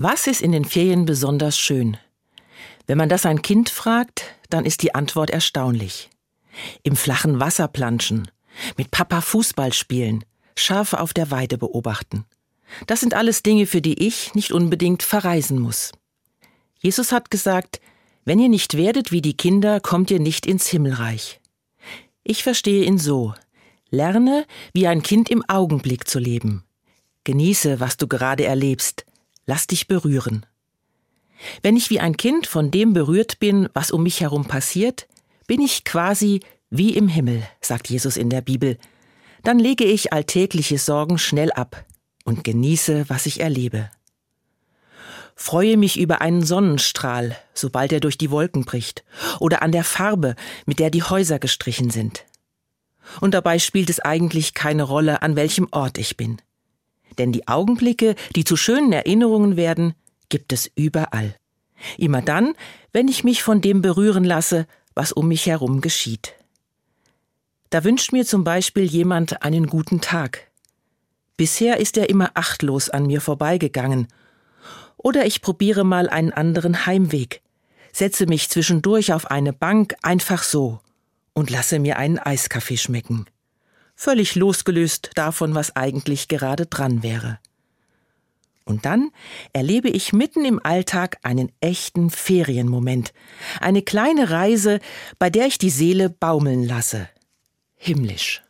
Was ist in den Ferien besonders schön? Wenn man das ein Kind fragt, dann ist die Antwort erstaunlich. Im flachen Wasser planschen, mit Papa Fußball spielen, Schafe auf der Weide beobachten. Das sind alles Dinge, für die ich nicht unbedingt verreisen muss. Jesus hat gesagt, wenn ihr nicht werdet wie die Kinder, kommt ihr nicht ins Himmelreich. Ich verstehe ihn so. Lerne, wie ein Kind im Augenblick zu leben. Genieße, was du gerade erlebst. Lass dich berühren. Wenn ich wie ein Kind von dem berührt bin, was um mich herum passiert, bin ich quasi wie im Himmel, sagt Jesus in der Bibel. Dann lege ich alltägliche Sorgen schnell ab und genieße, was ich erlebe. Freue mich über einen Sonnenstrahl, sobald er durch die Wolken bricht, oder an der Farbe, mit der die Häuser gestrichen sind. Und dabei spielt es eigentlich keine Rolle, an welchem Ort ich bin denn die Augenblicke, die zu schönen Erinnerungen werden, gibt es überall. Immer dann, wenn ich mich von dem berühren lasse, was um mich herum geschieht. Da wünscht mir zum Beispiel jemand einen guten Tag. Bisher ist er immer achtlos an mir vorbeigegangen. Oder ich probiere mal einen anderen Heimweg, setze mich zwischendurch auf eine Bank einfach so und lasse mir einen Eiskaffee schmecken völlig losgelöst davon, was eigentlich gerade dran wäre. Und dann erlebe ich mitten im Alltag einen echten Ferienmoment, eine kleine Reise, bei der ich die Seele baumeln lasse. Himmlisch.